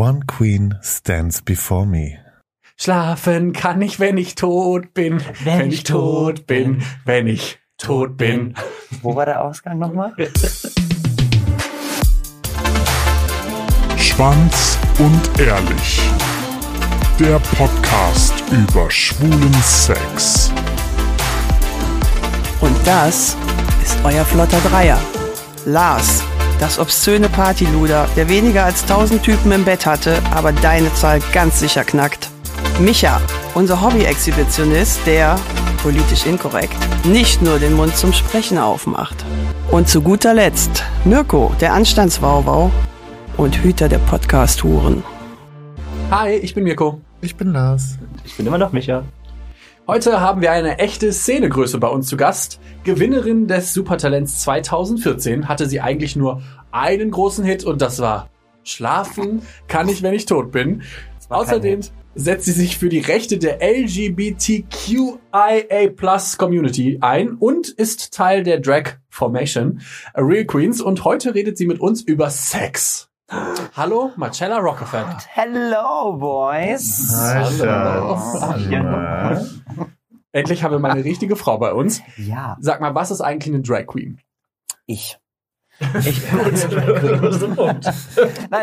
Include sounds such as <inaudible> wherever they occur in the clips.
One queen stands before me. Schlafen kann ich, wenn ich tot bin. Wenn, ich tot bin. Wenn ich tot bin. Wo war der Ausgang nochmal? Schwanz und ehrlich. Der Podcast über schwulen Sex. Und das ist euer flotter Dreier. Lars, das obszöne Partyluder, der weniger als 1000 Typen im Bett hatte, aber deine Zahl ganz sicher knackt. Micha, unser Hobby-Exhibitionist, der, politisch inkorrekt, nicht nur den Mund zum Sprechen aufmacht. Und zu guter Letzt Mirko, der Anstandswauwau und Hüter der Podcast-Huren. Hi, ich bin Mirko. Ich bin Lars. Ich bin immer noch Micha. Heute haben wir eine echte Szenegröße bei uns zu Gast. Gewinnerin des Supertalents 2014 hatte sie eigentlich nur einen großen Hit und das war Schlafen kann ich, wenn ich tot bin. Außerdem setzt sie sich für die Rechte der LGBTQIA Community ein und ist Teil der Drag Formation A Real Queens und heute redet sie mit uns über Sex. Hallo, Marcella Rockefeller. Hello, boys. Hallo. Endlich haben wir mal eine richtige Frau bei uns. Ja, Sag mal, was ist eigentlich eine Drag Queen? ich. Ich <laughs> Nein,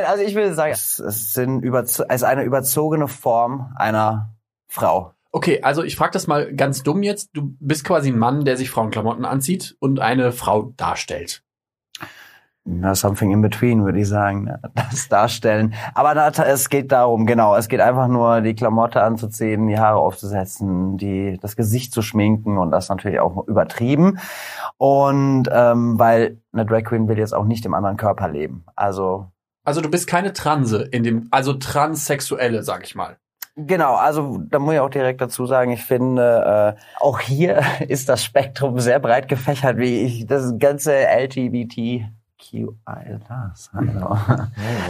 also ich würde sagen, es, es, sind es ist eine überzogene Form einer Frau. Okay, also ich frage das mal ganz dumm jetzt. Du bist quasi ein Mann, der sich Frauenklamotten anzieht und eine Frau darstellt. Na, something in between, würde ich sagen. ne? <laughs> Das darstellen. Aber na, es geht darum, genau. Es geht einfach nur, die Klamotte anzuziehen, die Haare aufzusetzen, die, das Gesicht zu schminken und das natürlich auch übertrieben. Und ähm, weil eine Drag Queen will jetzt auch nicht im anderen Körper leben. Also Also du bist keine Transe in dem, also Transsexuelle, sag ich mal. Genau, also da muss ich auch direkt dazu sagen, ich finde, äh, auch hier <laughs> ist das Spektrum sehr breit gefächert, wie ich das ganze LGBTQI. Lars, <laughs> hallo.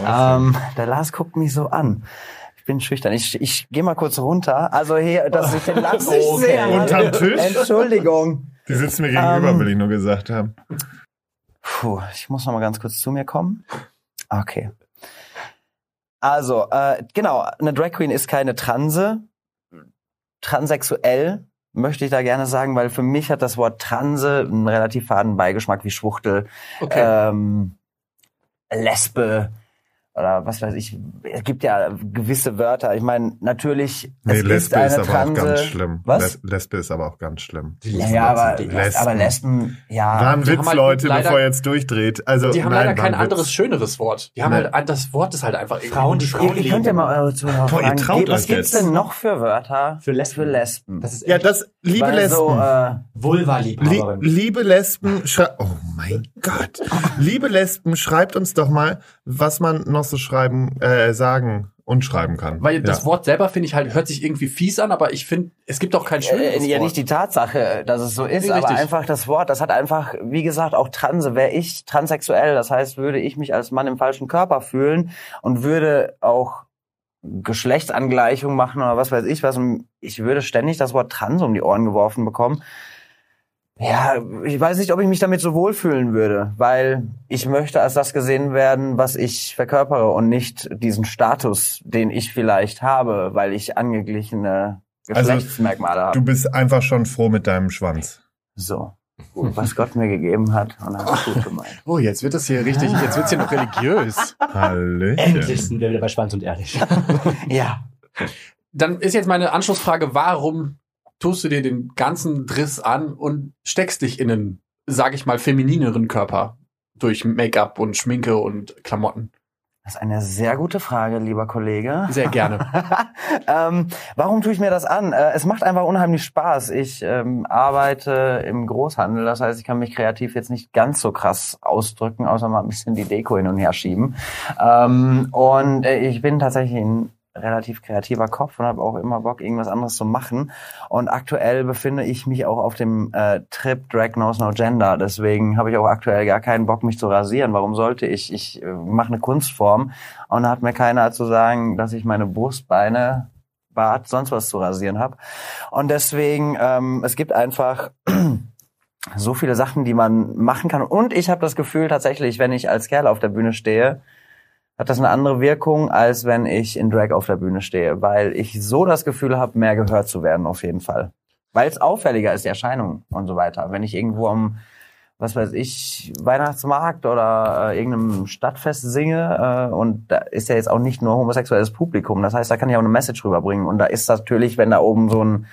ähm, der Lars guckt mich so an. Ich bin schüchtern. Ich, ich gehe mal kurz runter. Also hier, dass ich den Lars nicht Okay. sehe. Unterm Tisch? Entschuldigung. Die sitzen mir gegenüber, Ähm. will ich nur gesagt haben. Puh, ich muss noch mal ganz kurz zu mir kommen. Okay. Also, äh, genau, eine Drag Queen ist keine Transe. Transsexuell möchte ich da gerne sagen, weil für mich hat das Wort Transe einen relativ faden Beigeschmack wie Schwuchtel, Okay. ähm, Lesbe oder was weiß ich. Es gibt ja gewisse Wörter. Ich meine, natürlich, Nee, es ist Lesbe eine ist, aber Transe. auch ganz schlimm. Was? Les Lesbe ist aber auch ganz schlimm. Ja, aber, Lesben. aber Lesben, ja. War ein die Witz, halt Leute, leider- bevor ihr jetzt durchdreht. Also, die haben nein, leider kein anderes, schöneres Wort. Die haben Nee. halt, das Wort ist halt einfach Frauen, die Frauen Ihr, ihr könnt ja mal eure Zuhörer Boah, ihr fragen, traut was euch gibt's jetzt. denn noch für Wörter Für Lesben. Für Lesben? Das ist Ja, das, liebe Lesben. So, äh, Lie Vulva-Liebhaberin. liebe Lesben, oh mein Gott. Liebe Lesben, schreibt uns doch mal, was man noch so schreiben, äh, sagen und schreiben kann. Weil das ja. Wort selber finde ich halt, hört sich irgendwie fies an, aber ich finde, es gibt auch kein schöneres äh, ja Wort. nicht die Tatsache, dass es so ist, Nee, aber einfach das Wort, das hat einfach, wie gesagt, auch Transe. Wäre ich transsexuell, das heißt, würde ich mich als Mann im falschen Körper fühlen und würde auch Geschlechtsangleichung machen oder was weiß ich was und ich würde ständig das Wort Trans um die Ohren geworfen bekommen. Ja, ich weiß nicht, ob ich mich damit so wohlfühlen würde, weil ich möchte als das gesehen werden, was ich verkörpere und nicht diesen Status, den ich vielleicht habe, weil ich angeglichene Also, Geschlechtsmerkmale habe. Du bist einfach schon froh mit deinem Schwanz. So. Was Gott mir gegeben hat. Und hat gut gemeint. Oh, jetzt wird das hier richtig, jetzt wird's hier noch religiös. Hallöchen. Endlich sind wir wieder bei Schwanz und Ehrlich. <laughs> Ja. Dann ist jetzt meine Anschlussfrage, warum tust du dir den ganzen Driss an und steckst dich in einen, sag ich mal, feminineren Körper durch Make-up und Schminke und Klamotten? Das ist eine sehr gute Frage, lieber Kollege. Sehr gerne. <laughs> ähm, warum tue ich mir das an? Äh, es macht einfach unheimlich Spaß. Ich ähm, arbeite im Großhandel, das heißt, ich kann mich kreativ jetzt nicht ganz so krass ausdrücken, außer mal ein bisschen die Deko hin und her schieben. Ähm, und äh, ich bin tatsächlich ein relativ kreativer Kopf und habe auch immer Bock, irgendwas anderes zu machen. Und aktuell befinde ich mich auch auf dem äh, Trip Drag Knows No Gender. Deswegen habe ich auch aktuell gar keinen Bock, mich zu rasieren. Warum sollte ich? Ich äh, mache eine Kunstform und da hat mir keiner zu sagen, dass ich meine Brustbeine, Bart, sonst was zu rasieren habe. Und deswegen, ähm, es gibt einfach <clears throat> so viele Sachen, die man machen kann. Und ich habe das Gefühl tatsächlich, wenn ich als Kerl auf der Bühne stehe, hat das eine andere Wirkung, als wenn ich in Drag auf der Bühne stehe, weil ich so das Gefühl habe, mehr gehört zu werden auf jeden Fall. Weil es auffälliger ist, die Erscheinung und so weiter. Wenn ich irgendwo am, was weiß ich, Weihnachtsmarkt oder äh, irgendeinem Stadtfest singe äh, und da ist ja jetzt auch nicht nur homosexuelles Publikum, das heißt, da kann ich auch eine Message rüberbringen und da ist natürlich, wenn da oben so ein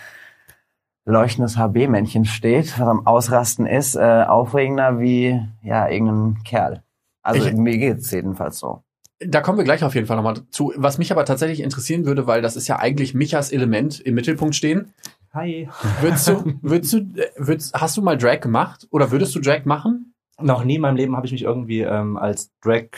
leuchtendes HB-Männchen steht, was am Ausrasten ist, äh, aufregender wie ja irgendein Kerl. Also Ich- mir geht's jedenfalls so. Da kommen wir gleich auf jeden Fall nochmal zu. Was mich aber tatsächlich interessieren würde, weil das ist ja eigentlich Michas Element im Mittelpunkt stehen. Hi. Würdest du, würdest du, äh, würdest, hast du mal Drag gemacht? Oder würdest du Drag machen? Noch nie in meinem Leben habe ich mich irgendwie ähm, als Drag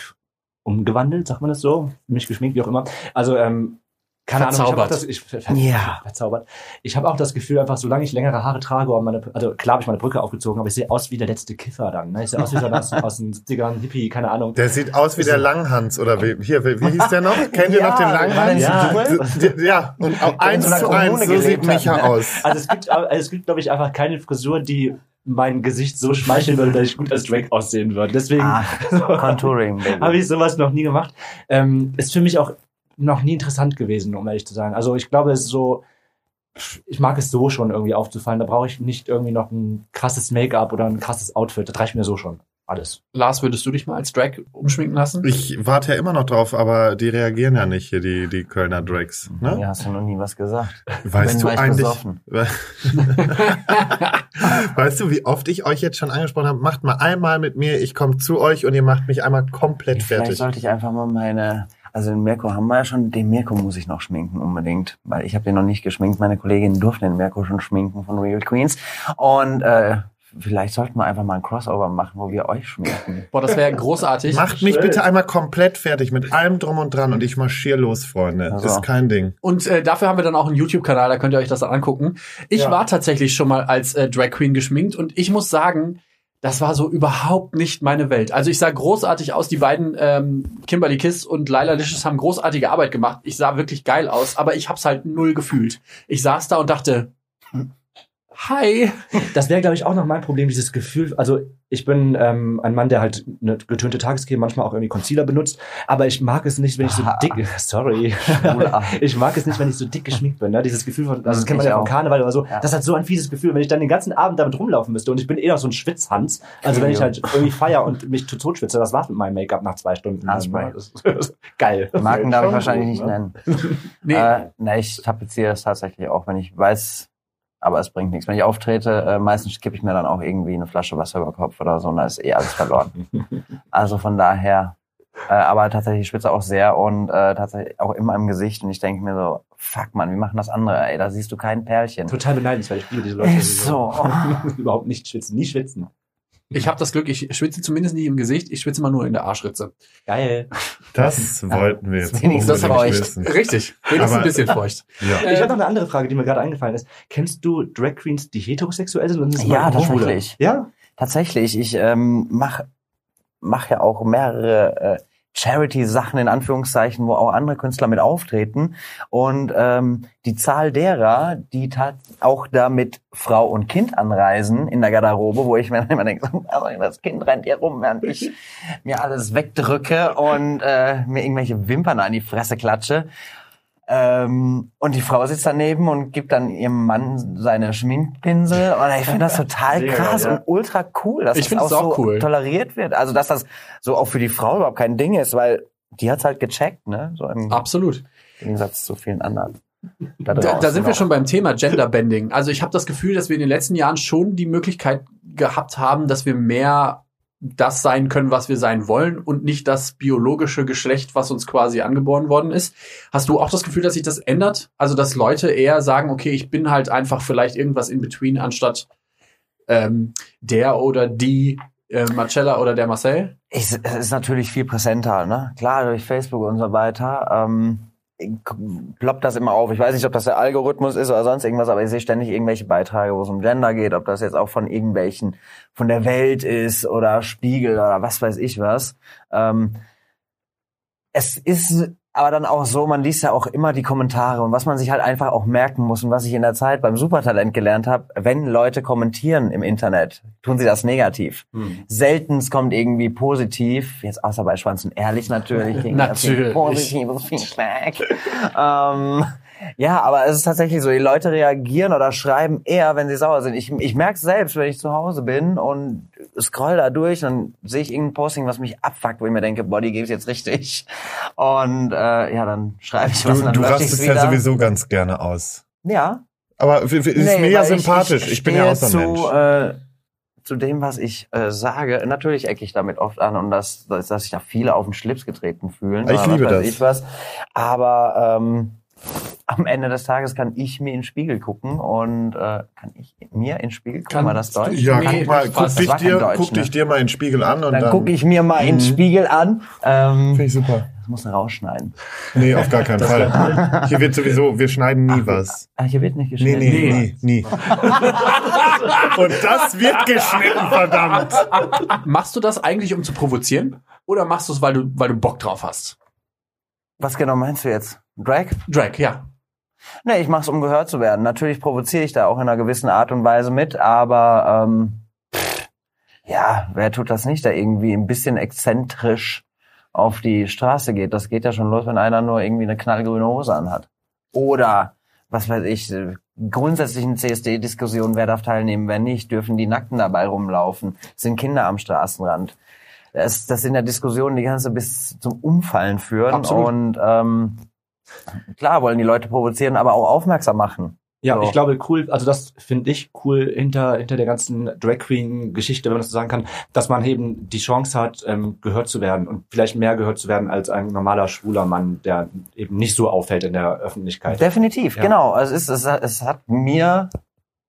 umgewandelt, sagt man das so? Mich geschminkt, wie auch immer. Also, ähm, keine Ahnung, Verzaubert. ich habe auch das, ich, ver, Ja. verzaubert. Ich habe auch das Gefühl, einfach solange ich längere Haare trage und meine, also klar habe ich meine Brücke aufgezogen, aber ich sehe aus wie der letzte Kiffer dann. Ne? Ich sehe aus wie so ein aus, <laughs> aus den 70ern Hippie, keine Ahnung. Der sieht aus wie der Langhans oder wie, hier, wie, wie hieß der noch? <laughs> Kennt ihr Ja, noch den Langhans? ja. Ja, und auch eins zu eins, so sieht Micha ne? aus. Also es gibt, also es gibt, glaube ich, einfach keine Frisur, die mein Gesicht so schmeicheln würde, dass ich gut als Drag aussehen würde. Deswegen Ah, <laughs> Contouring, habe ich sowas noch nie gemacht. Ähm, ist für mich auch noch nie interessant gewesen, um ehrlich zu sein. Also ich glaube, es ist so, ich mag es so schon irgendwie aufzufallen. Da brauche ich nicht irgendwie noch ein krasses Make-up oder ein krasses Outfit. Das reicht mir so schon. Alles. Lars, würdest du dich mal als Drag umschminken lassen? Ich warte ja immer noch drauf, aber die reagieren ja nicht hier, die, die Kölner Drags. Ne? Mir hast du noch nie was gesagt. Weißt du eigentlich, <laughs> weißt du, wie oft ich euch jetzt schon angesprochen habe, macht mal einmal mit mir, ich komme zu euch und ihr macht mich einmal komplett Vielleicht fertig. sollte ich einfach mal meine, also den Mirko haben wir ja schon, den Mirko muss ich noch schminken unbedingt, weil ich habe den noch nicht geschminkt. Meine Kolleginnen durften den Mirko schon schminken von Real Queens und äh, vielleicht sollten wir einfach mal ein Crossover machen, wo wir euch schminken. <laughs> Boah, das wäre großartig. Macht mich bitte einmal komplett fertig mit allem drum und dran und ich marschier los, Freunde. Also. Ist kein Ding. Und äh, dafür haben wir dann auch einen YouTube-Kanal, da könnt ihr euch das dann angucken. Ich Ja. war tatsächlich schon mal als äh, Drag Queen geschminkt und ich muss sagen, das war so überhaupt nicht meine Welt. Also ich sah großartig aus. Die beiden ähm, Kimberly Kiss und Laila Licious haben großartige Arbeit gemacht. Ich sah wirklich geil aus, aber ich hab's halt null gefühlt. Ich saß da und dachte, hi. Das wäre, glaube ich, auch noch mein Problem, dieses Gefühl. Also ich bin ähm, ein Mann, der halt eine getönte Tagescreme, manchmal auch irgendwie Concealer benutzt, aber ich mag es nicht, wenn ich so <laughs> Ah. dick, sorry, Schwuler. ich mag es nicht, wenn ich so dick geschminkt bin. Ne? Dieses Gefühl von, also das kennt man Ich ja vom. Karneval oder so. Ja. Das hat so ein fieses Gefühl, wenn ich dann den ganzen Abend damit rumlaufen müsste und ich bin eh noch so ein Schwitzhans. Also wenn ich halt irgendwie feier und mich zu tot schwitze, das war's mit meinem Make-up nach zwei Stunden. Haarspray. Das ist <laughs> geil. Marken darf ich wahrscheinlich nicht gut, ne? nennen. <laughs> Nee, Äh, na, ich tapeziere es tatsächlich auch, wenn ich weiß, aber es bringt nichts. Wenn ich auftrete, äh, meistens kippe ich mir dann auch irgendwie eine Flasche Wasser über den Kopf oder so und da ist eh alles verloren. <laughs> also von daher, äh, aber tatsächlich ich schwitze auch sehr und äh, tatsächlich auch immer im Gesicht und ich denke mir so, fuck man, wie machen das andere? Ey, da siehst du kein Pärchen. Total beneidenswert. Ich liebe diese Leute. die Ist so. <laughs> überhaupt nicht schwitzen. Nie schwitzen. Ich habe das Glück, ich schwitze zumindest nicht im Gesicht, ich schwitze immer nur in der Arschritze. Geil. Das <laughs> wollten wir jetzt wenigstens unbedingt feucht. wissen. Richtig, wenigstens Aber- ein bisschen feucht. Ja. Ich Äh, habe noch eine andere Frage, die mir gerade eingefallen ist. Kennst du Drag Queens, die heterosexuell sind? Und sind Ja, mal tatsächlich. Ja? Tatsächlich, ich ähm, mach mach ja auch mehrere äh, Charity-Sachen in Anführungszeichen, wo auch andere Künstler mit auftreten. Und ähm, die Zahl derer, die tat auch da mit Frau und Kind anreisen in der Garderobe, wo ich mir dann immer denke, <laughs> das Kind rennt hier rum, während ich <laughs> mir alles wegdrücke und äh, mir irgendwelche Wimpern an die Fresse klatsche. Ähm, und die Frau sitzt daneben und gibt dann ihrem Mann seine Schminkpinsel. <laughs> Und ich finde das total Sehr krass ja. und ultra cool, dass Ich das auch auch so cool. toleriert wird. Also dass das so auch für die Frau überhaupt kein Ding ist, weil die hat's halt gecheckt, ne? So im Absolut. Gegensatz zu vielen anderen. Da, draußen da sind wir schon beim Thema Genderbending. Also ich habe das Gefühl, dass wir in den letzten Jahren schon die Möglichkeit gehabt haben, dass wir mehr das sein können, was wir sein wollen und nicht das biologische Geschlecht, was uns quasi angeboren worden ist. Hast du auch das Gefühl, dass sich das ändert? Also dass Leute eher sagen, okay, ich bin halt einfach vielleicht irgendwas in between, anstatt ähm, der oder die äh, Marcella oder der Marcel? Ich, es ist natürlich viel präsenter, ne? Klar, durch Facebook und so weiter. Ähm, ploppt das immer auf. Ich weiß nicht, ob das der Algorithmus ist oder sonst irgendwas, aber ich sehe ständig irgendwelche Beiträge, wo es um Gender geht, ob das jetzt auch von irgendwelchen, von der Welt ist oder Spiegel oder was weiß ich was. Ähm, es ist aber dann auch so, man liest ja auch immer die Kommentare und was man sich halt einfach auch merken muss und was ich in der Zeit beim Supertalent gelernt habe, wenn Leute kommentieren im Internet, tun sie das negativ. Hm. Seltenst kommt irgendwie positiv, jetzt außer bei Schwanz und Ehrlich natürlich. <laughs> Natürlich. Positives Feedback. <laughs> ähm, ja, aber es ist tatsächlich so, die Leute reagieren oder schreiben eher, wenn sie sauer sind. Ich, ich merke selbst, wenn ich zu Hause bin und scroll da durch, dann sehe ich irgendein Posting, was mich abfuckt, wo ich mir denke, boah, die jetzt richtig. Und äh, ja, dann schreibe ich was und Du, dann du rastest ja sowieso ganz gerne aus. Ja. Aber ist Nee, mir ja sympathisch. Ich, bin ja auch so ein Mensch. zu, äh, zu dem, was ich äh, sage. Natürlich ecke ich damit oft an und dass, dass, dass sich da viele auf den Schlips getreten fühlen. Ich liebe das. Ich was. Aber ähm, am Ende des Tages kann ich mir in den Spiegel gucken und äh, kann ich mir in den Spiegel gucken, Kann- war das Deutsch? Ja, Nee, guck mal, guck dich dir, Deutsch, guck ne? dich dir mal in den Spiegel an und Dann, dann, gucke ich mir mal in den Mhm. Spiegel an. Ähm, Finde ich super. das muss rausschneiden. Nee, auf gar keinen Fall. Hier wird sowieso, wir schneiden nie was. Ah, hier wird nicht Nee, geschnitten. nee, nie, nie. <laughs> Und das wird geschnitten, verdammt. Machst du das eigentlich, um zu provozieren? Oder machst du es, weil du, weil du Bock drauf hast? Was genau meinst du jetzt? Drag? Drag, ja. Nee, ich mach's, um gehört zu werden. Natürlich provoziere ich da auch in einer gewissen Art und Weise mit, aber ähm, pff, ja, wer tut das nicht, der irgendwie ein bisschen exzentrisch auf die Straße geht? Das geht ja schon los, wenn einer nur irgendwie eine knallgrüne Hose anhat. Oder, was weiß ich, äh, grundsätzlichen CSD-Diskussionen, wer darf teilnehmen, wer nicht, dürfen die Nackten dabei rumlaufen, sind Kinder am Straßenrand. Das, das sind ja Diskussionen, die kannst du bis zum Umfallen führen. Absolut. Und ähm, klar wollen die Leute provozieren, aber auch aufmerksam machen. Ja, So. ich glaube cool, also das finde ich cool hinter, hinter der ganzen Drag Queen Geschichte, wenn man das so sagen kann, dass man eben die Chance hat, ähm, gehört zu werden und vielleicht mehr gehört zu werden als ein normaler schwuler Mann, der eben nicht so auffällt in der Öffentlichkeit. Definitiv, Ja. genau. Also es, ist, es, es hat mir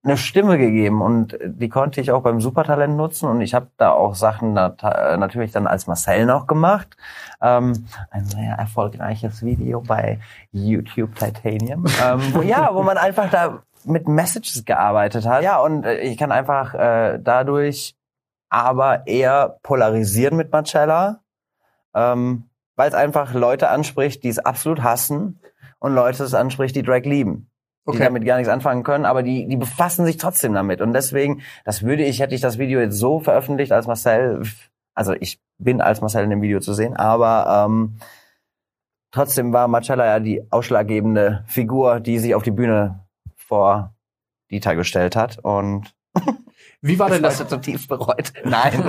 eine Stimme gegeben und die konnte ich auch beim Supertalent nutzen und ich habe da auch Sachen äh, natürlich dann als Marcel noch gemacht. Ähm, ein sehr erfolgreiches Video bei YouTube Titanium, ähm, wo, ja, wo man einfach da mit Messages gearbeitet hat. Ja, und äh, ich kann einfach äh, dadurch aber eher polarisieren mit Marcella, ähm, weil es einfach Leute anspricht, die es absolut hassen und Leute es anspricht, die Drag lieben. Die Okay. damit gar nichts anfangen können, aber die, die befassen sich trotzdem damit. Und deswegen, das würde ich, hätte ich das Video jetzt so veröffentlicht als Marcel, also ich bin als Marcel in dem Video zu sehen, aber ähm, trotzdem war Marcella ja die ausschlaggebende Figur, die sich auf die Bühne vor Dieter gestellt hat. Und Wie war denn das das? heute zutiefst bereut. Nein.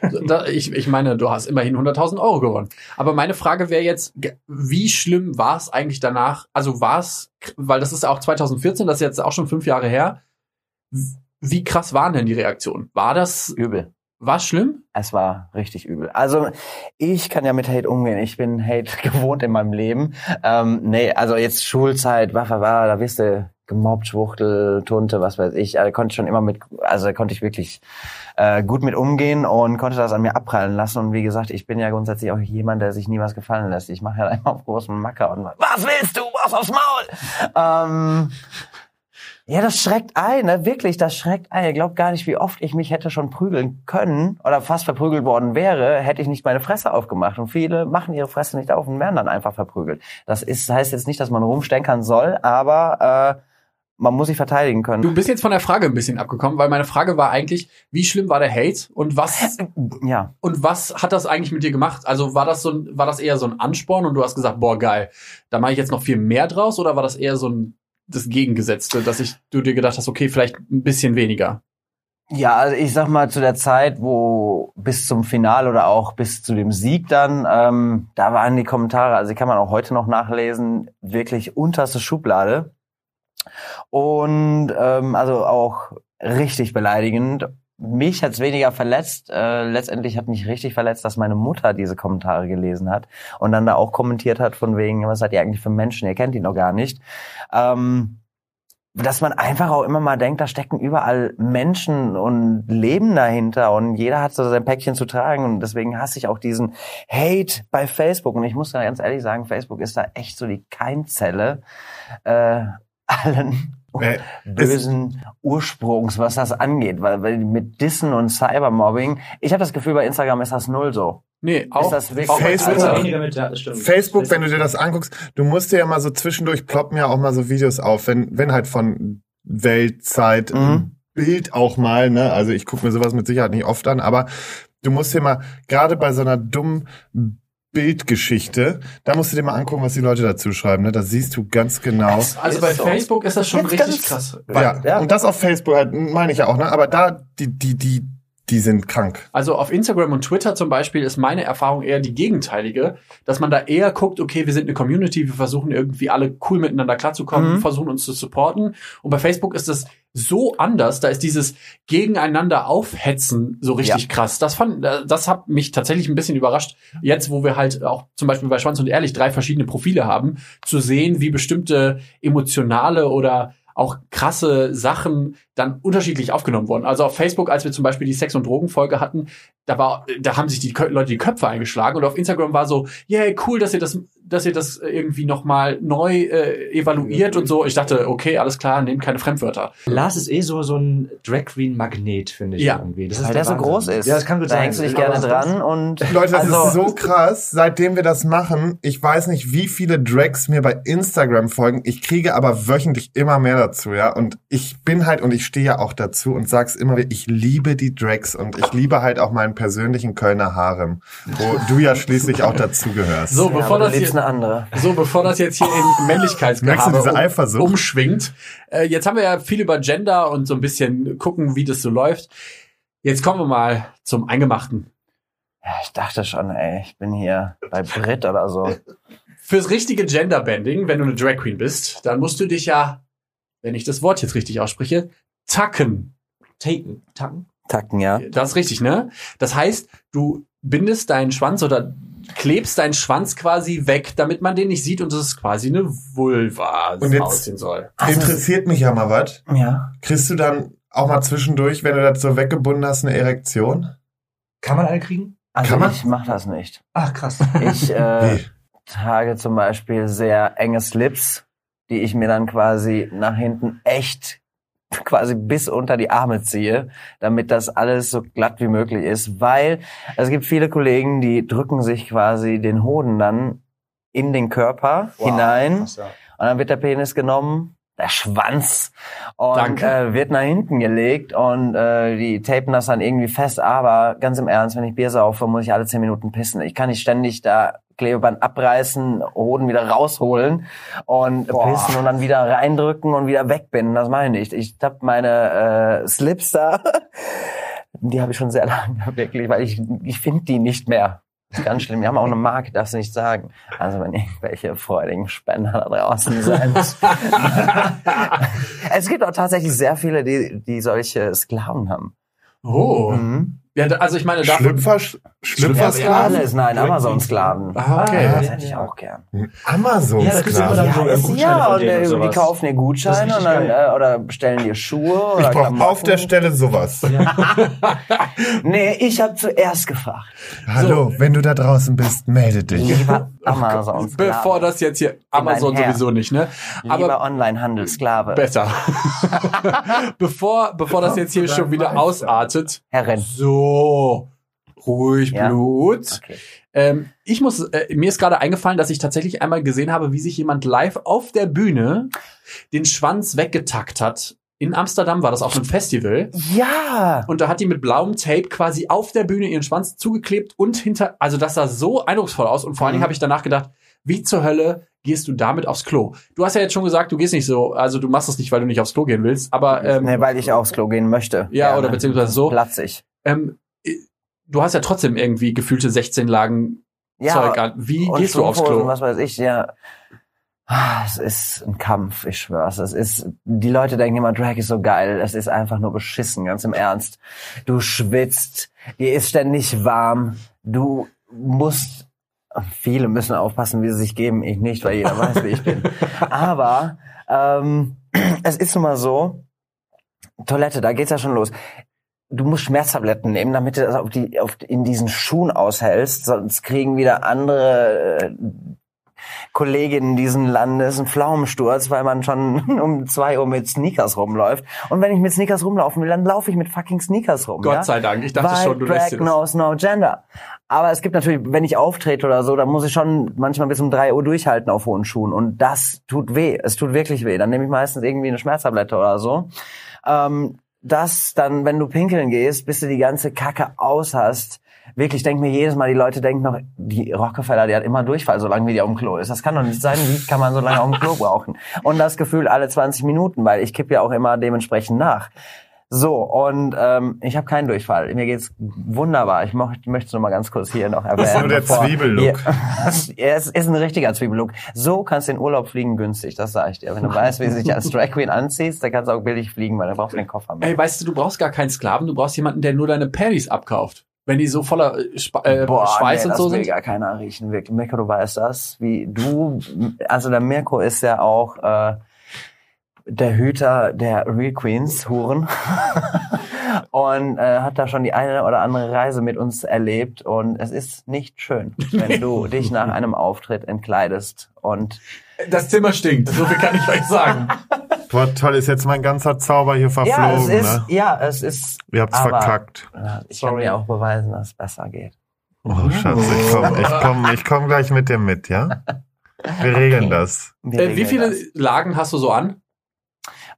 <laughs> Da, ich, ich meine, du hast immerhin 100.000 Euro gewonnen. Aber meine Frage wäre jetzt, wie schlimm war es eigentlich danach? Also war es, weil das ist auch 2014, das ist jetzt auch schon fünf Jahre her. Wie krass waren denn die Reaktionen? War das, Übel. war schlimm? Es war richtig übel. Also ich kann ja mit Hate umgehen. Ich bin Hate <laughs> gewohnt in meinem Leben. Ähm, nee, also jetzt Schulzeit, war, war, war, da wirst du gemobbt, Schwuchtel, Tunte, was weiß ich. Da konnte schon immer mit, also konnte ich wirklich äh, gut mit umgehen und konnte das an mir abprallen lassen. Und wie gesagt, ich bin ja grundsätzlich auch jemand, der sich nie was gefallen lässt. Ich mache ja <laughs> immer auf großen Macker und was willst du? Was aufs Maul? Ähm, ja, das schreckt ein, ne? wirklich, das schreckt ein. Ihr glaubt gar nicht, wie oft ich mich hätte schon prügeln können oder fast verprügelt worden wäre, hätte ich nicht meine Fresse aufgemacht. Und viele machen ihre Fresse nicht auf und werden dann einfach verprügelt. Das ist, heißt jetzt nicht, dass man rumstenkern soll, aber äh, man muss sich verteidigen können. Du bist jetzt von der Frage ein bisschen abgekommen, weil meine Frage war eigentlich, wie schlimm war der Hate und was ja, und was hat das eigentlich mit dir gemacht? Also war das so ein, war das eher so ein Ansporn und du hast gesagt, boah geil, da mache ich jetzt noch viel mehr draus oder war das eher so ein das Gegengesetzte, dass ich du dir gedacht hast, okay, vielleicht ein bisschen weniger? Ja, also ich sag mal zu der Zeit, wo bis zum Finale oder auch bis zu dem Sieg dann, ähm, da waren die Kommentare, also die kann man auch heute noch nachlesen, wirklich unterste Schublade. Und ähm, also auch richtig beleidigend. Mich hat's weniger verletzt. Äh, letztendlich hat mich richtig verletzt, dass meine Mutter diese Kommentare gelesen hat und dann da auch kommentiert hat von wegen, was seid ihr eigentlich für Menschen? Ihr kennt ihn noch gar nicht. Ähm, dass man einfach auch immer mal denkt, da stecken überall Menschen und Leben dahinter und jeder hat so sein Päckchen zu tragen und deswegen hasse ich auch diesen Hate bei Facebook und ich muss ganz ehrlich sagen, Facebook ist da echt so die Keimzelle äh, allen Äh, bösen Ursprungs, was das angeht, weil, weil mit Dissen und Cybermobbing, ich habe das Gefühl, bei Instagram ist das null so. Nee, auch, das wirklich- auch bei Facebook-. Also stimmt. Facebook, wenn du dir das anguckst, du musst dir ja mal so zwischendurch ploppen ja auch mal so Videos auf, wenn, wenn halt von Weltzeit Mhm. ein Bild auch mal, ne? Also ich gucke mir sowas mit Sicherheit nicht oft an, aber du musst dir mal, gerade bei so einer dummen Bildgeschichte, da musst du dir mal angucken, was die Leute dazu schreiben, ne? Da siehst du ganz genau. Also bei so. Facebook ist das schon Jetzt richtig ganz- krass. Ja, ja. und das auf Facebook halt, meine ich ja auch, ne? Aber da, die, die, die, die sind krank. Also auf Instagram und Twitter zum Beispiel ist meine Erfahrung eher die gegenteilige, dass man da eher guckt, okay, wir sind eine Community, wir versuchen irgendwie alle cool miteinander klarzukommen, Mhm. versuchen uns zu supporten. Und bei Facebook ist das so anders, da ist dieses gegeneinander aufhetzen so richtig krass. Das fand, das hat mich tatsächlich ein bisschen überrascht. Jetzt, wo wir halt auch zum Beispiel bei Schwanz und Ehrlich drei verschiedene Profile haben, zu sehen, wie bestimmte emotionale oder auch krasse Sachen dann unterschiedlich aufgenommen wurden. Also auf Facebook, als wir zum Beispiel die Sex- und Drogenfolge hatten, da war, da haben sich die Leute die Köpfe eingeschlagen und auf Instagram war so, yeah, cool, dass ihr das, dass ihr das irgendwie nochmal neu äh, evaluiert und so. Ich dachte, okay, alles klar, nehmt keine Fremdwörter. Lars ist eh so, so ein Drag Queen Magnet, finde ich Ja. irgendwie. Das Weil der der so groß ist. Ja, das kann gut da sein. hängst du dich gerne dran und Leute, das also, ist so krass, seitdem wir das machen. Ich weiß nicht, wie viele Drags mir bei Instagram folgen. Ich kriege aber wöchentlich immer mehr dazu, ja. Und ich bin halt, und ich stehe ja auch dazu und sag's immer wieder, ich liebe die Drags und ich liebe halt auch meinen persönlichen Kölner Harem, wo du ja schließlich auch dazugehörst. So, ja, bevor aber das hier, eine andere. So, bevor das jetzt hier in Männlichkeitsgehabe diese um, umschwingt. Äh, jetzt haben wir ja viel über Gender und so ein bisschen gucken, wie das so läuft. Jetzt kommen wir mal zum Eingemachten. Ja, ich dachte schon, ey, ich bin hier bei Brit oder so. Fürs richtige Genderbending, wenn du eine Drag Queen bist, dann musst du dich ja, wenn ich das Wort jetzt richtig ausspreche, tacken. Taken. Tacken? Tacken, ja. Das ist richtig, ne? Das heißt, du bindest deinen Schwanz oder klebst deinen Schwanz quasi weg, damit man den nicht sieht und das ist quasi eine Vulva Und jetzt- aussehen soll. Interessiert mich ja mal was. Ja. Kriegst du dann auch mal zwischendurch, wenn du das so weggebunden hast, eine Erektion? Kann man einen kriegen? Also Kann man? ich mach das nicht. Ach, krass. Ich äh, <laughs> trage zum Beispiel sehr enge Slips, die ich mir dann quasi nach hinten echt quasi bis unter die Arme ziehe, damit das alles so glatt wie möglich ist, weil es gibt viele Kollegen, die drücken sich quasi den Hoden dann in den Körper hinein Krass, ja. und dann wird der Penis genommen, der Schwanz und äh, wird nach hinten gelegt und äh, die tapen das dann irgendwie fest. Aber ganz im Ernst, wenn ich Bier saufe, muss ich alle zehn Minuten pissen. Ich kann nicht ständig da Klebeband abreißen, Hoden wieder rausholen und pissen und dann wieder reindrücken und wieder wegbinden. Das mache ich nicht. Ich hab meine äh, Slips da. <laughs> Die habe ich schon sehr lange, <laughs> wirklich, weil ich, ich finde die nicht mehr. Das ist ganz schlimm. Wir haben auch eine Marke, darfst du nicht sagen. Also wenn irgendwelche freudigen Spender da draußen sind. <laughs> es gibt auch tatsächlich sehr viele, die, die solche Sklaven haben. Oh. Mhm. Ja, da- also ich meine, Schlüpfer, Ja, Schlüpfersklaven? alles, nein, Amazon-Sklaven. Ah, okay. Das hätte ich auch gern. Amazon-Sklaven. Ja, Ja, so ja und äh, die kaufen dir Gutscheine und dann, äh, oder bestellen dir Schuhe Ich oder brauche Klamotten. auf der Stelle sowas. <laughs> Nee, ich habe zuerst gefragt. Hallo, wenn du da draußen bist, melde dich. Lieber <laughs> Amazon-Sklave. bevor das jetzt hier Amazon Herr. sowieso nicht, ne? Lieber Aber Online-Handel-Sklave. besser. <laughs> bevor, bevor das jetzt hier schon wieder ausartet. Herrin. So, ruhig Ja. Blut. Okay. Ähm, ich muss, äh, mir ist gerade eingefallen, dass ich tatsächlich einmal gesehen habe, wie sich jemand live auf der Bühne den Schwanz weggetackt hat. In Amsterdam war das auf einem Festival. Ja. Und da hat die mit blauem Tape quasi auf der Bühne ihren Schwanz zugeklebt und hinter, also das sah so eindrucksvoll aus. Und vor allen Dingen Mhm. habe ich danach gedacht, wie zur Hölle gehst du damit aufs Klo? Du hast ja jetzt schon gesagt, du gehst nicht so, also du machst es nicht, weil du nicht aufs Klo gehen willst, aber ähm, Nee, weil ich aufs Klo gehen möchte. ja, Gerne. oder beziehungsweise so. Platzig. Ähm, äh, du hast ja trotzdem irgendwie gefühlte 16 Lagen Ja, Zeug an. Wie gehst du aufs Klo? Was weiß ich, ja. Ah, Es ist ein Kampf, ich schwör's. Es ist, die Leute denken immer, Drag ist so geil. Es ist einfach nur beschissen, ganz im Ernst. Du schwitzt, dir ist ständig warm. Du musst, viele müssen aufpassen, wie sie sich geben. Ich nicht, weil jeder weiß, wie ich bin. <laughs> Aber, ähm, es ist nun mal so, Toilette, da geht's ja schon los. Du musst Schmerztabletten nehmen, damit du das auf die, auf, in diesen Schuhen aushältst, sonst kriegen wieder andere äh, Kolleginnen diesen Landes einen Pflaumensturz, weil man schon <laughs> um zwei Uhr mit Sneakers rumläuft. Und wenn ich mit Sneakers rumlaufen will, dann laufe ich mit fucking Sneakers rum. Gott ja? sei Dank. Ich dachte weil schon, du lässt Drag das. knows no gender. Aber es gibt natürlich, wenn ich auftrete oder so, dann muss ich schon manchmal bis um drei Uhr durchhalten auf hohen Schuhen. Und das tut weh. Es tut wirklich weh. Dann nehme ich meistens irgendwie eine Schmerztablette oder so. Ähm, das dann, wenn du pinkeln gehst, bis du die ganze Kacke aus hast, wirklich, denk mir jedes Mal, die Leute denken noch, die Rockefeller, die hat immer Durchfall, solange wie die auf dem Klo ist. Das kann doch nicht sein. Wie kann man so lange auf dem Klo brauchen? Und das Gefühl alle 20 Minuten, weil ich kipp ja auch immer dementsprechend nach. So, und ähm, ich habe keinen Durchfall. Mir geht's wunderbar. Ich möchte es nur mal ganz kurz hier noch erwähnen. ist nur der Zwiebellook. <laughs> Es ist ein richtiger Zwiebellook. So kannst du in Urlaub fliegen günstig, das sage ich dir. Wenn du <laughs> weißt, wie du dich als Drag Queen anziehst, dann kannst du auch billig fliegen, weil dann brauchst du den Koffer mehr. Ey, weißt du, du brauchst gar keinen Sklaven, du brauchst jemanden, der nur deine Panties abkauft. Wenn die so voller äh, Spa äh, Schweiß nee, und das so will sind. gar keiner riechen, wirklich. Mirko, du weißt das, wie du, also der Mirko ist ja auch äh, der Hüter der Real Queens, Huren. <laughs> und äh, hat da schon die eine oder andere Reise mit uns erlebt. Und es ist nicht schön, wenn du dich nach einem Auftritt entkleidest. Und Das Zimmer stinkt, so viel kann ich euch sagen. <laughs> Boah, toll, ist jetzt mein ganzer Zauber hier ja, es verflogen, ist, ne? ja, es ist. Ihr habt's aber- verkackt. Ja, Ich kann Sorry. dir auch beweisen, dass es besser geht. Oh, Schatz, ich komm, ich <laughs> komm, ich komm gleich mit dir mit, ja? Wir regeln das. Wir Äh, wie viele das. Lagen hast du so an?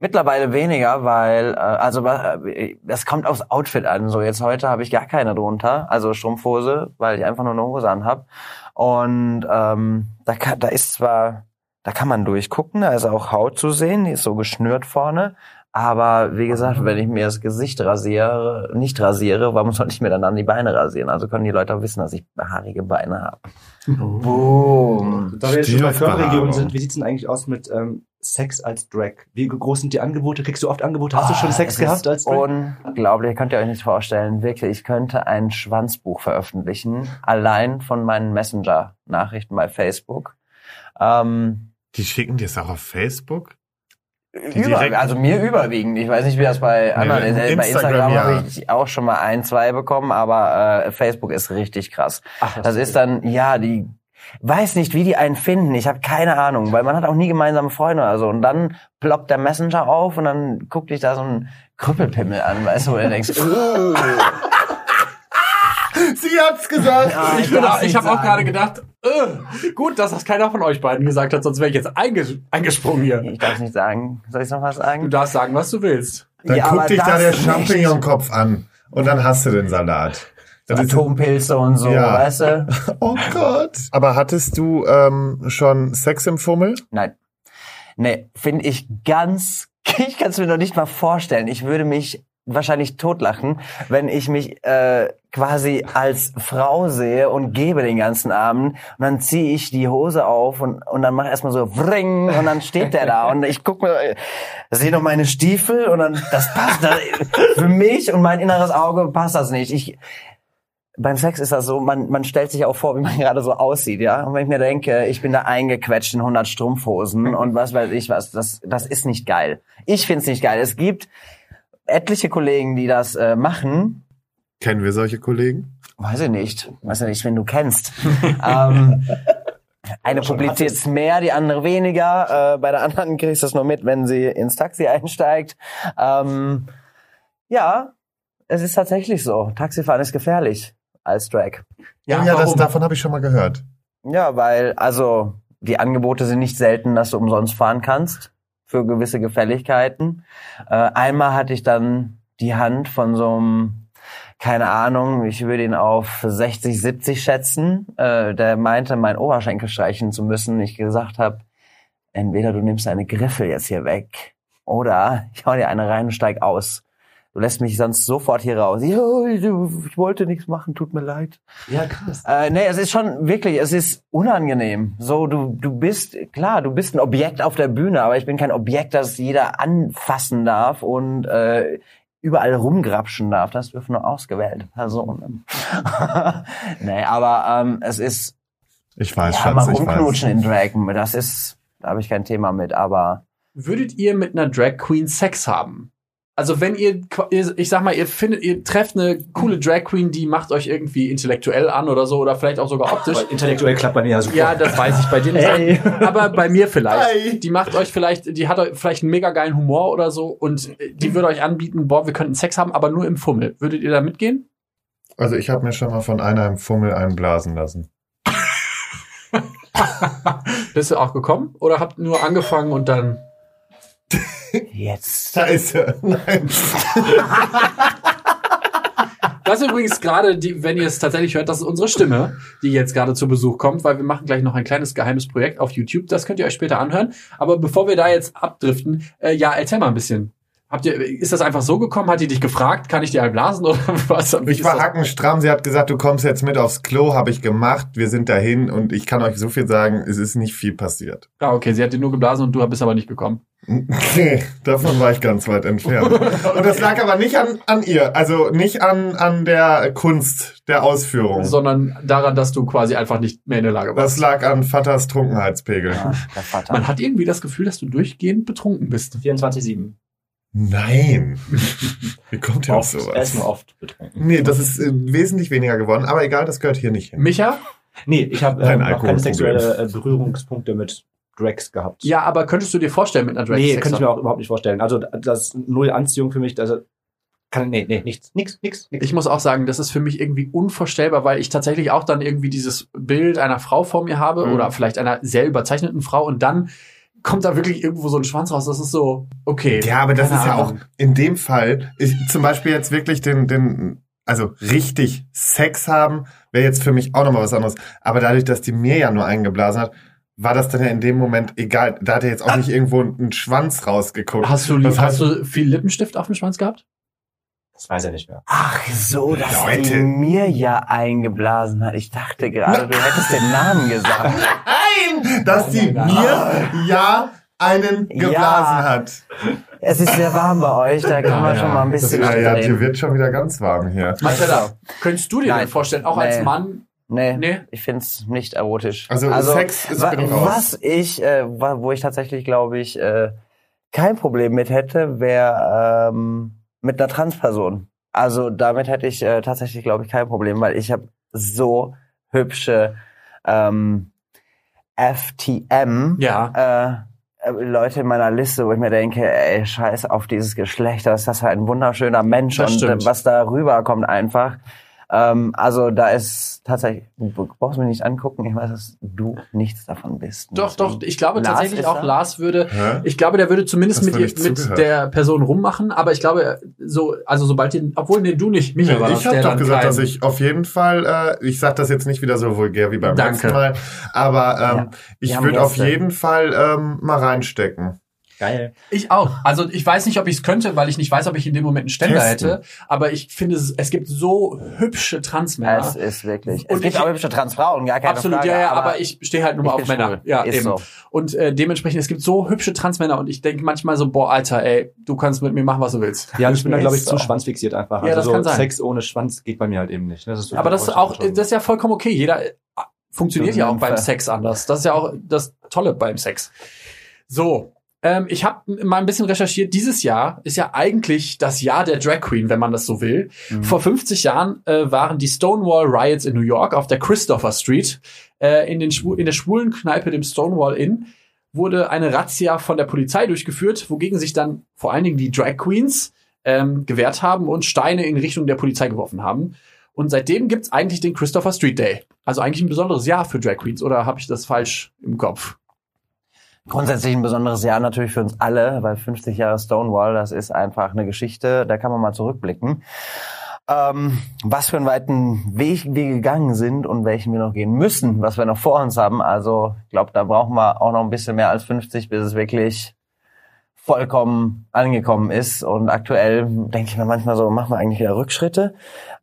Mittlerweile weniger, weil äh, also äh, das kommt aufs Outfit an. So jetzt heute habe ich gar keine drunter, also Strumpfhose, weil ich einfach nur eine Hose anhab. Und ähm, da, kann, da ist zwar, da kann man durchgucken, da ist auch Haut zu sehen, die ist so geschnürt vorne. Aber wie gesagt, wenn ich mir das Gesicht rasiere, nicht rasiere, warum soll ich mir dann, dann die Beine rasieren? Also können die Leute auch wissen, dass ich haarige Beine habe. Boom. Da wir jetzt schon bei. Körperregionen sind, wie sieht's denn eigentlich aus mit ähm, Sex als Drag? Wie groß sind die Angebote? Kriegst du oft Angebote? Hast du schon Ah, Sex es gehabt als Drag? Unglaublich, könnt ihr euch nicht vorstellen. Wirklich, ich könnte ein Schwanzbuch veröffentlichen, allein von meinen Messenger-Nachrichten bei Facebook. Ähm, Die schicken dir das auch auf Facebook? Über, direkt- also mir überwiegend. Ich weiß nicht, wie das bei anderen ist. Instagram, Bei Instagram ja. habe ich auch schon mal ein, zwei bekommen, aber äh, Facebook ist richtig krass. Ach, Das ist dann, ja, die weiß nicht, wie die einen finden. Ich habe keine Ahnung, weil man hat auch nie gemeinsame Freunde oder so. Und dann ploppt der Messenger auf und dann guckt dich da so ein Krüppelpimmel an, weißt du, wo du denkst, "Uh." <laughs> Sie hat's gesagt! Ja, Ich, bin auch- ich habe auch gerade gedacht, äh, gut, dass das keiner von euch beiden gesagt hat, sonst wäre ich jetzt einges eingesprungen hier. Ich darf nicht sagen. Soll ich noch was Du sagen? darfst sagen, was du willst. Dann Ja, guck dich da der. Champignonkopf an. Und dann hast du den Salat. Das ist- Atompilze und so, Ja. weißt du? <laughs> Oh Gott. Aber hattest du ähm, schon Sex im Fummel? Nein. Nee, finde ich ganz, <laughs> ich kann es mir noch nicht mal vorstellen. Ich würde mich wahrscheinlich totlachen, wenn ich mich äh, quasi als Frau sehe und gebe den ganzen Abend und dann ziehe ich die Hose auf und, und dann mache erstmal so wring und dann steht der da und ich gucke mir, äh, sehe noch meine Stiefel und dann, das passt, das, für mich und mein inneres Auge passt das nicht. Ich, beim Sex ist das so, man, man stellt sich auch vor, wie man <laughs> gerade so aussieht, ja. Und wenn ich mir denke, ich bin da eingequetscht in 100 Strumpfhosen <laughs> und was weiß ich was, das, das ist nicht geil. Ich find's nicht geil. Es gibt etliche Kollegen, die das äh, machen. Kennen wir solche Kollegen? Weiß ich nicht. Weiß ich nicht, wenn du kennst. <laughs> ähm, eine publiziert's mehr, die andere weniger. Äh, bei der anderen kriegst du es nur mit, wenn sie ins Taxi einsteigt. Ähm, ja, es ist tatsächlich so. Taxifahren ist gefährlich als Drag. Ja, ja das, davon habe ich schon mal gehört. Ja, weil, also, die Angebote sind nicht selten, dass du umsonst fahren kannst für gewisse Gefälligkeiten. Äh, einmal hatte ich dann die Hand von so einem, keine Ahnung, ich würde ihn auf 60, 70 schätzen, äh, der meinte, mein Oberschenkel streichen zu müssen. Ich gesagt habe, entweder du nimmst deine Griffel jetzt hier weg oder <laughs> ich hau dir eine rein und steig aus. Du lässt mich sonst sofort hier raus. Ja, ich, ich wollte nichts machen, tut mir leid. Ja, krass. Äh, nee, es ist schon wirklich, es ist unangenehm. So, du, du bist, klar, du bist ein Objekt auf der Bühne, aber ich bin kein Objekt, das jeder anfassen darf und äh, überall rumgrapschen darf. Das dürfen nur ausgewählte Personen. <laughs> nee, aber ähm, es ist, Ich weiß, ja, Schatz, mal ich weiß. rumknutschen in Drag, das ist, da habe ich kein Thema mit, aber Würdet ihr mit einer Drag Queen Sex haben? Also wenn ihr, ich sag mal, ihr findet, ihr trefft eine coole Drag Queen, die macht euch irgendwie intellektuell an oder so oder vielleicht auch sogar optisch. Weil intellektuell klappt bei mir ja super. Ja, das weiß ich bei dir nicht. Hey. Aber bei mir vielleicht. Hey. Die macht euch vielleicht, die hat euch vielleicht einen mega geilen Humor oder so und äh, die würde euch anbieten, boah, wir könnten Sex haben, aber nur im Fummel. Würdet ihr da mitgehen? Also ich habe mir schon mal von einer im Fummel einblasen lassen. <laughs> Bist du auch gekommen? Oder habt nur angefangen und dann. Jetzt. Scheiße. Nein. Das ist übrigens gerade, die, wenn ihr es tatsächlich hört, das ist unsere Stimme, die jetzt gerade zu Besuch kommt, weil wir machen gleich noch ein kleines geheimes Projekt auf YouTube. Das könnt ihr euch später anhören. Aber bevor wir da jetzt abdriften, äh, ja, erzähl mal ein bisschen. Habt ihr, ist das einfach so gekommen? Hat die dich gefragt, kann ich dir einblasen oder <laughs> was? Wie Ich war hackenstramm. Sie hat gesagt, du kommst jetzt mit aufs Klo. Habe ich gemacht. Wir sind dahin und ich kann euch so viel sagen, es ist nicht viel passiert. Ah, okay, sie hat dir nur geblasen und du bist aber nicht gekommen. <laughs> Nee, davon war ich ganz weit entfernt. <laughs> Und das lag aber nicht an, an ihr. Also nicht an, an der Kunst der Ausführung. Sondern daran, dass du quasi einfach nicht mehr in der Lage warst. Das lag an Vaters Trunkenheitspegel. Ja, der Vater. Man hat irgendwie das Gefühl, dass du durchgehend betrunken bist. 24-7. Nein. <laughs> Wie kommt. Er ist sowas? nur oft betrunken. Nee, das ist äh, wesentlich weniger geworden. Aber egal, das gehört hier nicht hin. Micha? Nee, ich habe ähm, noch keine sexuelle äh, Berührungspunkte mit Drags gehabt. Ja, aber könntest du dir vorstellen, mit einer Drag nee, Sex könnte ich mir auch überhaupt nicht vorstellen. Also das ist null Anziehung für mich. Also kann nee, nee, nichts, nix, nix, nix. Ich muss auch sagen, das ist für mich irgendwie unvorstellbar, weil ich tatsächlich auch dann irgendwie dieses Bild einer Frau vor mir habe Mhm. oder vielleicht einer sehr überzeichneten Frau und dann kommt da wirklich irgendwo so ein Schwanz raus. Das ist so, okay. Ja, aber das ist ja auch in dem Fall, ich, zum Beispiel jetzt wirklich den, den, also richtig Sex haben, wäre jetzt für mich auch nochmal was anderes. Aber dadurch, dass die mir ja nur eingeblasen hat, war das dann ja in dem Moment egal. Da hat er jetzt auch nicht irgendwo ein Schwanz rausgeguckt. Hast du, hast heißt- du viel Lippenstift auf dem Schwanz gehabt? Das weiß er nicht mehr. Ach so, dass Leute. die mir ja eingeblasen hat. Ich dachte gerade, du hättest den Namen gesagt. <laughs> Nein, dass die nein, mir ja einen geblasen Ja. hat. Es ist sehr warm bei euch, da kann man schon mal ein bisschen Ja, ja, dir wird schon wieder ganz warm hier. Marcella, könntest du dir Nein. vorstellen, auch als Nee. Mann? Nee, Nee. ich find's nicht erotisch. Also, Sex ist wa was ich, äh, wo ich tatsächlich glaube ich äh, kein Problem mit hätte, wäre ähm, mit einer Transperson. Also damit hätte ich äh, tatsächlich glaube ich kein Problem, weil ich habe so hübsche ähm, FTM Ja. äh, äh, Leute in meiner Liste, wo ich mir denke, ey, scheiß auf dieses Geschlecht, das ist das halt ein wunderschöner Mensch Das und stimmt. was da rüberkommt einfach. Ähm, also da ist tatsächlich, du brauchst mich nicht angucken, ich weiß, dass du nichts davon bist. Doch, doch, ich glaube Lars tatsächlich auch, da? Lars würde, Hä? ich glaube, der würde zumindest mit, ihr, mit zugehört? der Person rummachen, aber ich glaube, so, also sobald den, obwohl nee, du nicht, Michael war das, ich habe doch gesagt, dass ich auf jeden Fall, äh, ich sag das jetzt nicht wieder so vulgär wie beim Danke. letzten Mal, aber ähm, Ja, ich würde auf jeden Fall ähm, mal reinstecken. Geil. Ich auch. Also ich weiß nicht, ob ich es könnte, weil ich nicht weiß, ob ich in dem Moment einen Ständer Testen. hätte. Aber ich finde, es, es gibt so hübsche Transmänner. Es ist wirklich. Und es gibt ich- auch hübsche Transfrauen, gar keine Absolut, Frage. ja, ja, aber, ich stehe halt nur mal auf Männer. schwul. Ja, Ist eben. so. Und äh, dementsprechend, es gibt so hübsche Transmänner und ich denke manchmal so, boah, Alter, ey, du kannst mit mir machen, was du willst. Ja, und ich <laughs> bin da, glaube ich, Ist zu so. schwanzfixiert einfach. Ja, das also kann sein. Sex ohne Schwanz geht bei mir halt eben nicht. Das ist Aber das ist auch, das ist ja vollkommen okay. Jeder äh, funktioniert ja auch beim. Sex anders. Das ist ja auch das Tolle beim Sex. So. Ähm, ich habe mal ein bisschen recherchiert. Dieses Jahr ist ja eigentlich das Jahr der Drag Queen, wenn man das so will. Mhm. Vor 50 Jahren äh, waren die Stonewall Riots in New York auf der Christopher Street. Äh, in, den Schwu in der schwulen Kneipe, dem Stonewall Inn, wurde eine Razzia von der Polizei durchgeführt, wogegen sich dann vor allen Dingen die Drag Queens ähm, gewehrt haben und Steine in Richtung der Polizei geworfen haben. Und seitdem gibt's eigentlich den Christopher Street Day. Also eigentlich ein besonderes Jahr für Drag Queens. Oder habe ich das falsch im Kopf? Grundsätzlich ein besonderes Jahr natürlich für uns alle, weil 50 Jahre Stonewall, das ist einfach eine Geschichte, da kann man mal zurückblicken. Ähm, was für einen weiten Weg wir gegangen sind und welchen wir noch gehen müssen, was wir noch vor uns haben. Also ich glaube, da brauchen wir auch noch ein bisschen mehr als 50, bis es wirklich vollkommen angekommen ist. Und aktuell denke ich mir manchmal so, machen wir eigentlich wieder Rückschritte.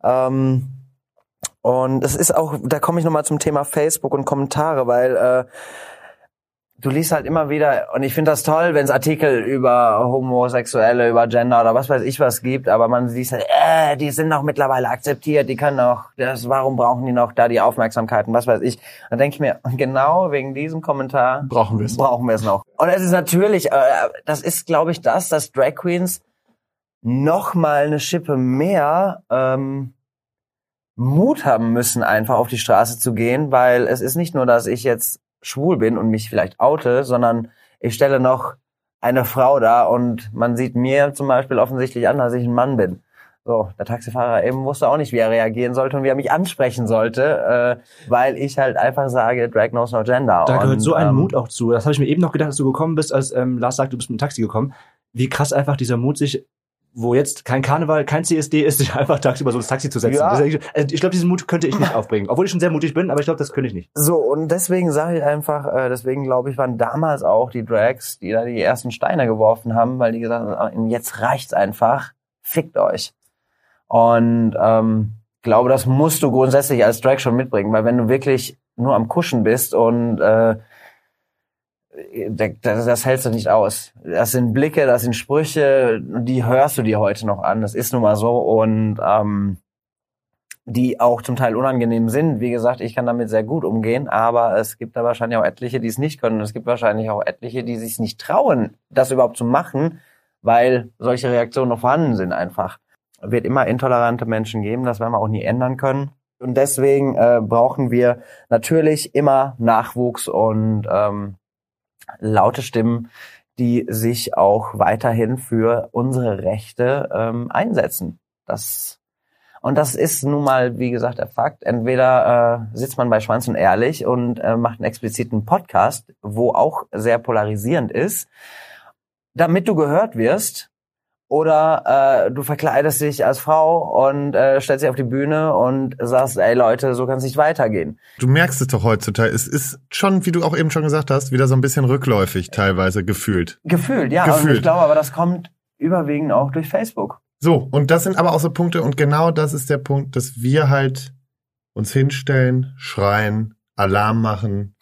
Ähm, und es ist auch, da komme ich nochmal zum Thema Facebook und Kommentare, weil äh, du liest halt immer wieder, und ich finde das toll, wenn es Artikel über Homosexuelle, über Gender oder was weiß ich was gibt, aber man sieht halt, äh, die sind doch mittlerweile akzeptiert, die können doch, das, warum brauchen die noch da die Aufmerksamkeit und was weiß ich. Dann denke ich mir, <laughs> genau wegen diesem Kommentar Brauchen wir es. brauchen wir es noch. Und es ist natürlich, äh, das ist, glaube ich, das, dass Drag Queens noch mal eine Schippe mehr ähm, Mut haben müssen, einfach auf die Straße zu gehen, weil es ist nicht nur, dass ich jetzt schwul bin und mich vielleicht oute, sondern ich stelle noch eine Frau da und man sieht mir zum Beispiel offensichtlich an, dass ich ein Mann bin. So, der Taxifahrer eben wusste auch nicht, wie er reagieren sollte und wie er mich ansprechen sollte, äh, weil ich halt einfach sage, Drag knows no gender. Da gehört und, so ein ähm, Mut auch zu. Das habe ich mir eben noch gedacht, als du gekommen bist, als ähm, Lars sagt, du bist mit dem Taxi gekommen. Wie krass einfach dieser Mut sich, wo jetzt kein Karneval, kein CSD ist, <laughs> sich einfach tagsüber so ins Taxi zu setzen. Ja. Also ich glaube, diesen Mut könnte ich nicht <laughs> aufbringen. Obwohl ich schon sehr mutig bin, aber ich glaube, das könnte ich nicht. So, und deswegen sage ich einfach, äh, deswegen glaube ich, waren damals auch die Drags, die da die ersten Steine geworfen haben, weil die gesagt haben, jetzt reicht's einfach, fickt euch. Und ähm, glaube, das musst du grundsätzlich als Drag schon mitbringen, weil wenn du wirklich nur am Kuschen bist und äh, das, das hältst du nicht aus. Das sind Blicke, das sind Sprüche, die hörst du dir heute noch an. Das ist nun mal so und ähm, die auch zum Teil unangenehm sind. Wie gesagt, ich kann damit sehr gut umgehen, aber es gibt da wahrscheinlich auch etliche, die es nicht können. Es gibt wahrscheinlich auch etliche, die sich nicht trauen, das überhaupt zu machen, weil solche Reaktionen noch vorhanden sind einfach. Wird immer intolerante Menschen geben, das werden wir auch nie ändern können. Und deswegen äh, brauchen wir natürlich immer Nachwuchs und ähm, laute Stimmen, die sich auch weiterhin für unsere Rechte ähm, einsetzen. Das und das ist nun mal, wie gesagt, der Fakt. Entweder äh, sitzt man bei Schwanz und Ehrlich und äh, macht einen expliziten Podcast, wo auch sehr polarisierend ist, damit du gehört wirst, oder äh, du verkleidest dich als Frau und äh, stellst dich auf die Bühne und sagst, ey Leute, so kann es nicht weitergehen. Du merkst es doch heutzutage. Es ist schon, wie du auch eben schon gesagt hast, wieder so ein bisschen rückläufig teilweise gefühlt. Gefühlt, ja. Und Gefühlt. ich glaube aber, das kommt überwiegend auch durch Facebook. So, und das sind aber auch so Punkte, und genau das ist der Punkt, dass wir halt uns hinstellen, schreien, Alarm machen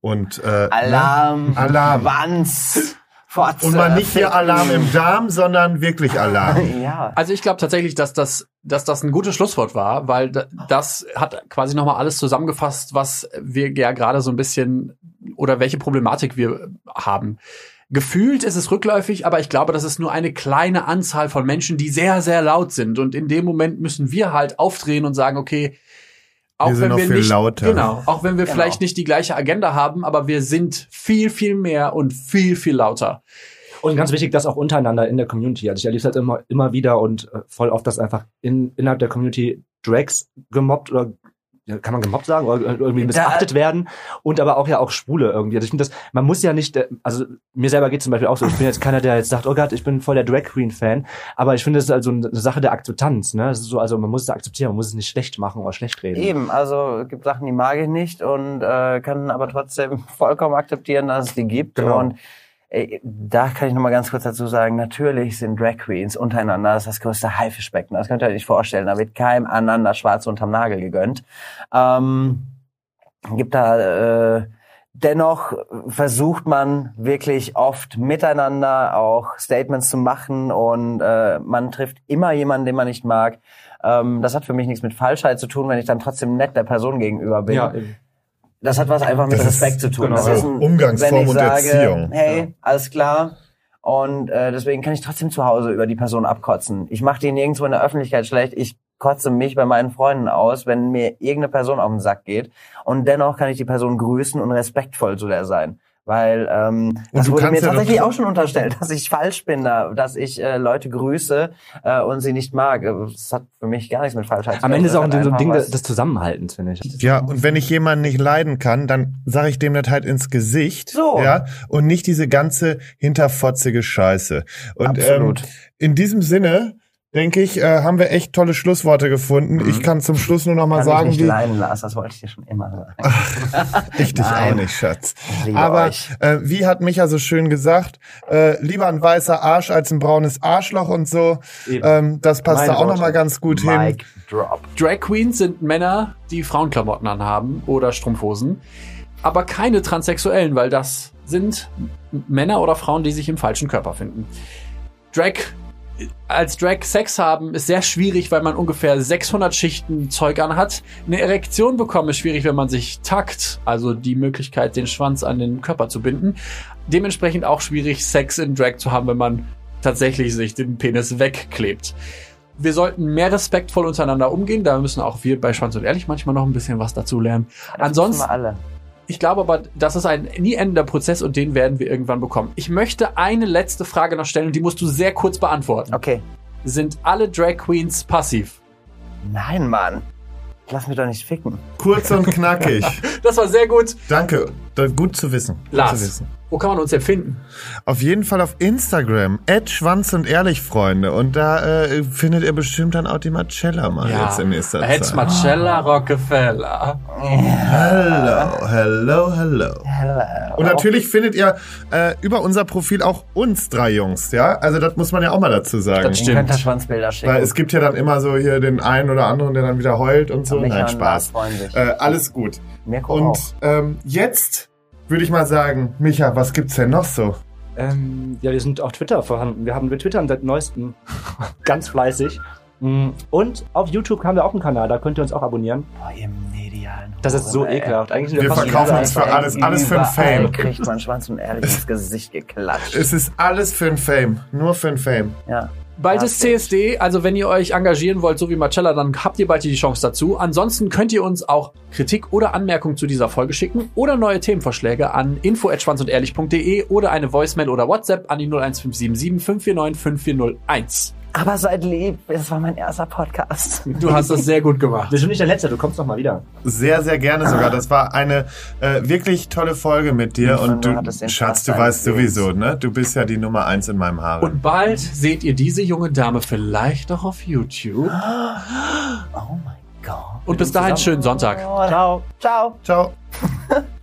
und äh, Alarm, Ne? Alarm. Wanz, Fotze. Und mal nicht hier Alarm im Darm, sondern wirklich Alarm. <laughs> Ja. Also ich glaube tatsächlich, dass das, dass das ein gutes Schlusswort war, weil da- das hat quasi nochmal alles zusammengefasst, was wir ja gerade so ein bisschen oder welche Problematik wir haben. Gefühlt ist es rückläufig, aber ich glaube, das ist nur eine kleine Anzahl von Menschen, die sehr, sehr laut sind. Und in dem Moment müssen wir halt aufdrehen und sagen, okay, auch Wir sind wenn noch wir viel nicht, lauter. genau, auch wenn wir Genau. vielleicht nicht die gleiche Agenda haben, aber wir sind viel, viel mehr und viel, viel lauter. Und ganz wichtig, das auch untereinander in der Community. Also ich erlebe es halt immer, immer wieder und äh, voll oft, dass einfach in, innerhalb der Community Drags gemobbt oder kann man gemobbt sagen oder irgendwie missachtet werden und aber auch ja auch Schwule irgendwie. Also ich finde das, man muss ja nicht, äh, also mir selber geht zum Beispiel auch so, ich bin jetzt keiner, der jetzt sagt, oh Gott, ich bin voll der Drag Queen Fan, aber ich finde das ist also eine Sache der Akzeptanz, ne? Das ist so, also man muss es akzeptieren, man muss es nicht schlecht machen oder schlecht reden. Eben, also es gibt Sachen, die mag ich nicht und äh, kann aber trotzdem <laughs> vollkommen akzeptieren, dass es die gibt. Genau. Und da kann ich noch mal ganz kurz dazu sagen, natürlich sind Drag Queens untereinander das, ist das größte Haifischbecken. Das könnt ihr euch nicht vorstellen. Da wird keinem anderen das Schwarze unterm Nagel gegönnt. Ähm, gibt da äh, dennoch versucht man wirklich oft miteinander auch Statements zu machen und äh, man trifft immer jemanden, den man nicht mag. Ähm, das hat für mich nichts mit Falschheit zu tun, wenn ich dann trotzdem nett der Person gegenüber bin. Ja, eben. Das hat was einfach mit Das ist- Respekt zu tun. genau. Das ist ein, Umgangsform wenn ich und sage, Erziehung. Hey, alles klar. Und äh, deswegen kann ich trotzdem zu Hause über die Person abkotzen. Ich mache die nirgendwo in der Öffentlichkeit schlecht. Ich kotze mich bei meinen Freunden aus, wenn mir irgendeine Person auf den Sack geht. Und dennoch kann ich die Person grüßen und respektvoll zu der sein. Weil ähm, das du wurde mir ja tatsächlich auch schon unterstellt, <laughs> dass ich falsch bin, da, dass ich äh, Leute grüße äh, und sie nicht mag. Das hat für mich gar nichts mit Falschheit zu tun. Am Ende ist auch hat so ein Ding des Zusammenhaltens, finde ich. Ja, und wenn ich jemanden nicht leiden kann, dann sage ich dem das halt ins Gesicht. So. Ja, und nicht diese ganze hinterfotzige Scheiße. Und Absolut. Ähm, in diesem Sinne, denke ich, äh, haben wir echt tolle Schlussworte gefunden. Ich kann zum Schluss nur noch mal kann sagen, ich nicht wie leiden lassen, das wollte ich dir schon immer sagen. ich dich auch nicht, Schatz. Aber äh, wie hat Micha so schön gesagt, äh, lieber ein weißer Arsch als ein braunes Arschloch und so. Ähm, das passt Meine da auch noch Worte. mal ganz gut hin. Mic drop. Drag Queens sind Männer, die Frauenklamotten anhaben oder Strumpfhosen, aber keine Transsexuellen, weil das sind Männer oder Frauen, die sich im falschen Körper finden. Drag als Drag Sex haben ist sehr schwierig, weil man ungefähr 600 Schichten Zeug anhat. Eine Erektion bekommen ist schwierig, wenn man sich takt, also die Möglichkeit, den Schwanz an den Körper zu binden. Dementsprechend auch schwierig, Sex in Drag zu haben, wenn man tatsächlich sich den Penis wegklebt. Wir sollten mehr respektvoll untereinander umgehen. Da müssen auch wir bei Schwanz und Ehrlich manchmal noch ein bisschen was dazu lernen. Das Ansonsten. Ich glaube aber, das ist ein nie endender Prozess und den werden wir irgendwann bekommen. Ich möchte eine letzte Frage noch stellen und die musst du sehr kurz beantworten. Okay. Sind alle Drag Queens passiv? Nein, Mann. Lass mich doch nicht ficken. Kurz und knackig. <laughs> Das war sehr gut. Danke. Das- Gut zu wissen. Gut zu Lars, wissen. wo kann man uns empfinden? Auf jeden Fall auf Instagram. Schwanz und Ehrlich, Freunde. Und da äh, findet ihr bestimmt dann auch die Marcella mal jetzt in nächster Ed Zeit. Marcella Rockefeller. Hello, hello, hello. Und natürlich findet ihr äh, über unser Profil auch uns drei Jungs, ja? Also das muss man ja auch mal dazu sagen. Das könnt Stimmt. Schwanzbilder schicken. Weil es gibt ja dann immer so hier den einen oder anderen, der dann wieder heult und so. Nein, Spaß. Lars. Äh, alles gut. Mirko Und auch. ähm, jetzt würde ich mal sagen, Micha, was gibt's denn noch so? Ähm, ja, wir sind auf Twitter vorhanden. Wir haben wir twittern seit neuestem <laughs> ganz fleißig. Mm, Und auf YouTube haben wir auch einen Kanal, da könnt ihr uns auch abonnieren. Boah, ihr medialen. Das ist so ey. ekelhaft. Eigentlich sind Wir verkaufen uns für alles, alles für ein Fame. kriegt man Schwanz und ehrlich ins <laughs> Gesicht geklatscht. Es ist alles für ein Fame. Nur für ein Fame. ja. Bald ist CSD, also wenn ihr euch engagieren wollt, so wie Marcella, dann habt ihr bald die Chance dazu. Ansonsten könnt ihr uns auch Kritik oder Anmerkungen zu dieser Folge schicken oder neue Themenvorschläge an info@schwanzundehrlich.de oder eine Voicemail oder WhatsApp an die 01577 549 5401. Aber seid lieb, das war mein erster Podcast. Du hast das sehr gut gemacht. Wir sind nicht der Letzte, du kommst noch mal wieder. Sehr, sehr gerne sogar. Das war eine äh, wirklich tolle Folge mit dir. Und Und du du, Schatz, du weißt sowieso, ne? Du bist ja die Nummer eins in meinem Harem. Und bald seht ihr diese junge Dame vielleicht auch auf YouTube. Oh mein Gott. Und bis dahin schönen Sonntag. Ciao. Ciao. Ciao. <laughs>